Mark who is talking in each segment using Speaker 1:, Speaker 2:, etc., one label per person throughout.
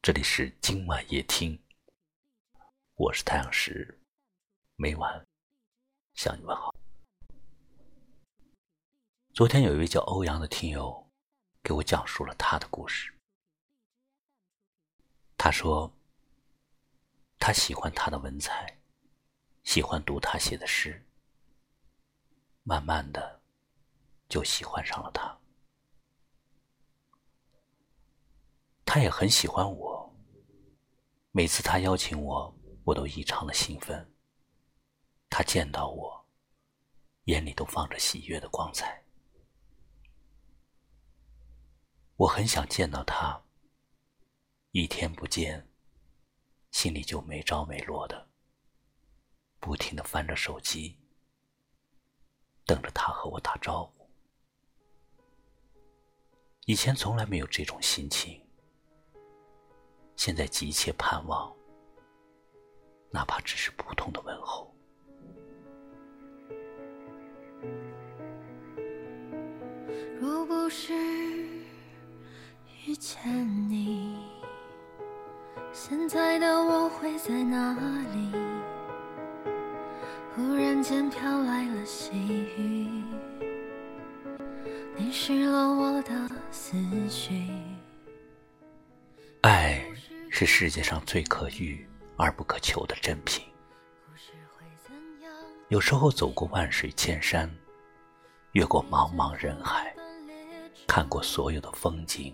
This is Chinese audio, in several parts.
Speaker 1: 这里是今晚夜听，我是太阳石，每晚向你问好。昨天有一位叫欧阳的听友给我讲述了他的故事。他说，他喜欢他的文采，喜欢读他写的诗，慢慢的就喜欢上了他。他也很喜欢我。每次他邀请我，我都异常的兴奋。他见到我，眼里都放着喜悦的光彩。我很想见到他，一天不见，心里就没着没落的，不停的翻着手机，等着他和我打招呼。以前从来没有这种心情。现在急切盼望，哪怕只是普通的问候。
Speaker 2: 若不是遇见你，现在的我会在哪里？忽然间飘来了细雨，淋湿了我的思绪。
Speaker 1: 爱。是世界上最可遇而不可求的珍品。有时候走过万水千山，越过茫茫人海，看过所有的风景，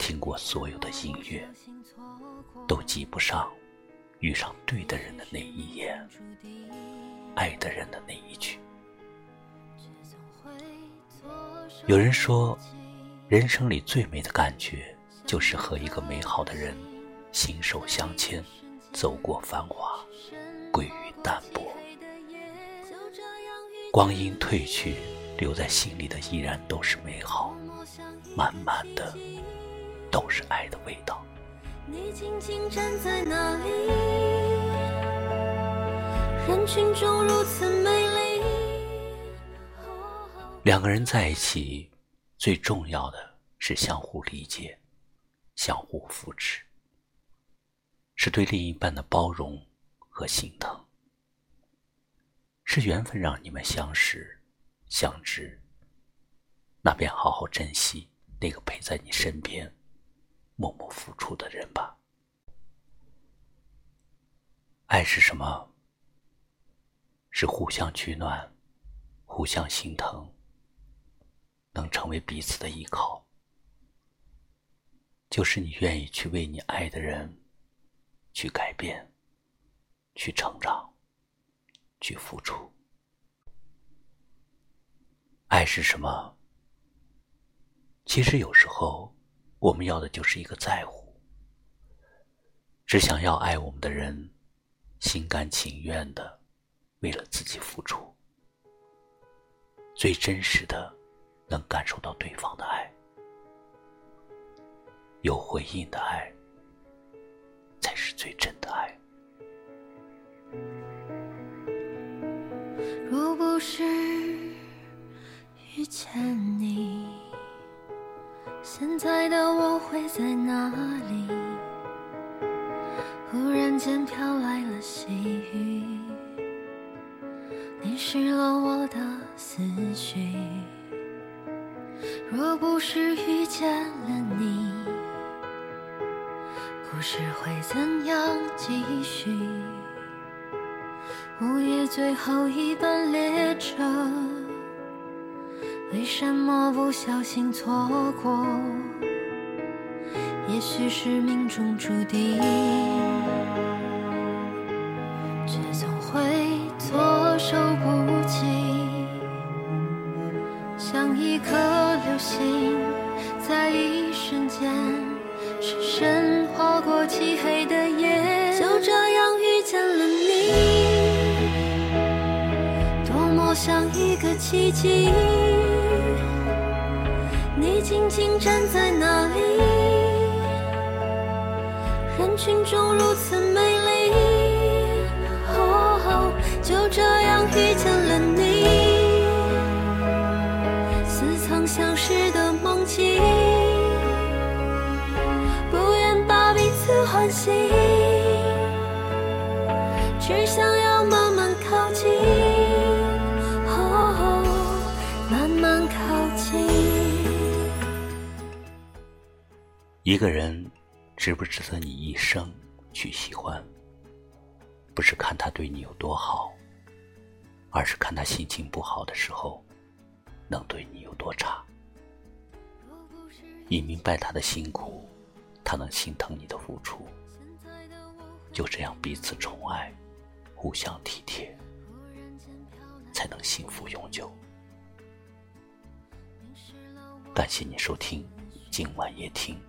Speaker 1: 听过所有的音乐，都及不上遇上对的人的那一眼，爱的人的那一句。有人说，人生里最美的感觉，就是和一个美好的人。心手相牵，走过繁华，归于淡泊。光阴褪去，留在心里的依然都是美好，满满的都是爱的味道。
Speaker 2: 你静静站在那里，人群中如此美丽。
Speaker 1: 两个人在一起，最重要的是相互理解，相互扶持。是对另一半的包容和心疼，是缘分让你们相识、相知。那便好好珍惜那个陪在你身边、默默付出的人吧。爱是什么？是互相取暖，互相心疼，能成为彼此的依靠。就是你愿意去为你爱的人。去改变，去成长，去付出。爱是什么？其实有时候，我们要的就是一个在乎，只想要爱我们的人，心甘情愿的为了自己付出，最真实的，能感受到对方的爱，有回应的爱。最真的爱。
Speaker 2: 如不是遇见你，现在的我会在哪里？故事会怎样继续？午夜最后一班列车，为什么不小心错过？也许是命中注定，却总会措手不及，像一颗流星，在一瞬间。深深漆黑的夜，就这样遇见了你，多么像一个奇迹。你静静站在那里，人群中如此美丽。哦，就这样遇见了你，似曾相识的梦境。欢喜，只想要慢慢靠近，哦，慢慢靠近。
Speaker 1: 一个人值不值得你一生去喜欢，不是看他对你有多好，而是看他心情不好的时候，能对你有多差。你明白他的辛苦，他能心疼你的付出，就这样彼此宠爱，互相体贴，才能幸福永久。感谢你收听今晚夜听，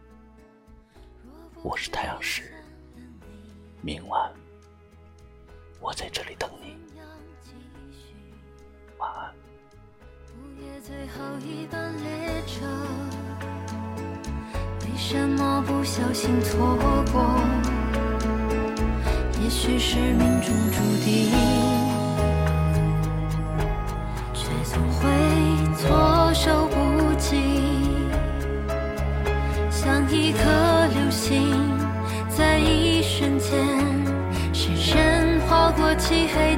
Speaker 1: 我是太阳石，明晚我在这里等你，晚安。
Speaker 2: 午夜最后一班列车，为什么不小心错过？也许是命中注定，却总会措手不及，像一颗流星，在一瞬间，深深划过漆黑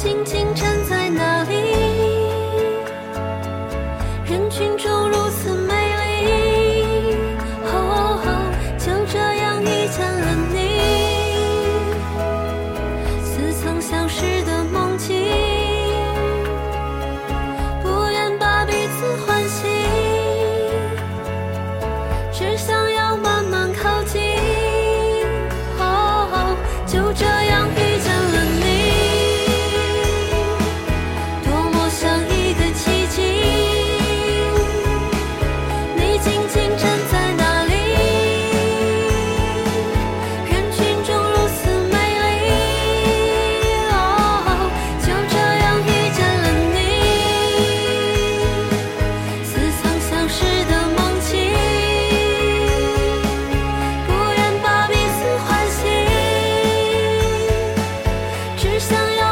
Speaker 2: 静静站在那里，人群中如此美丽。哦，就这样遇见了你，似曾相识想要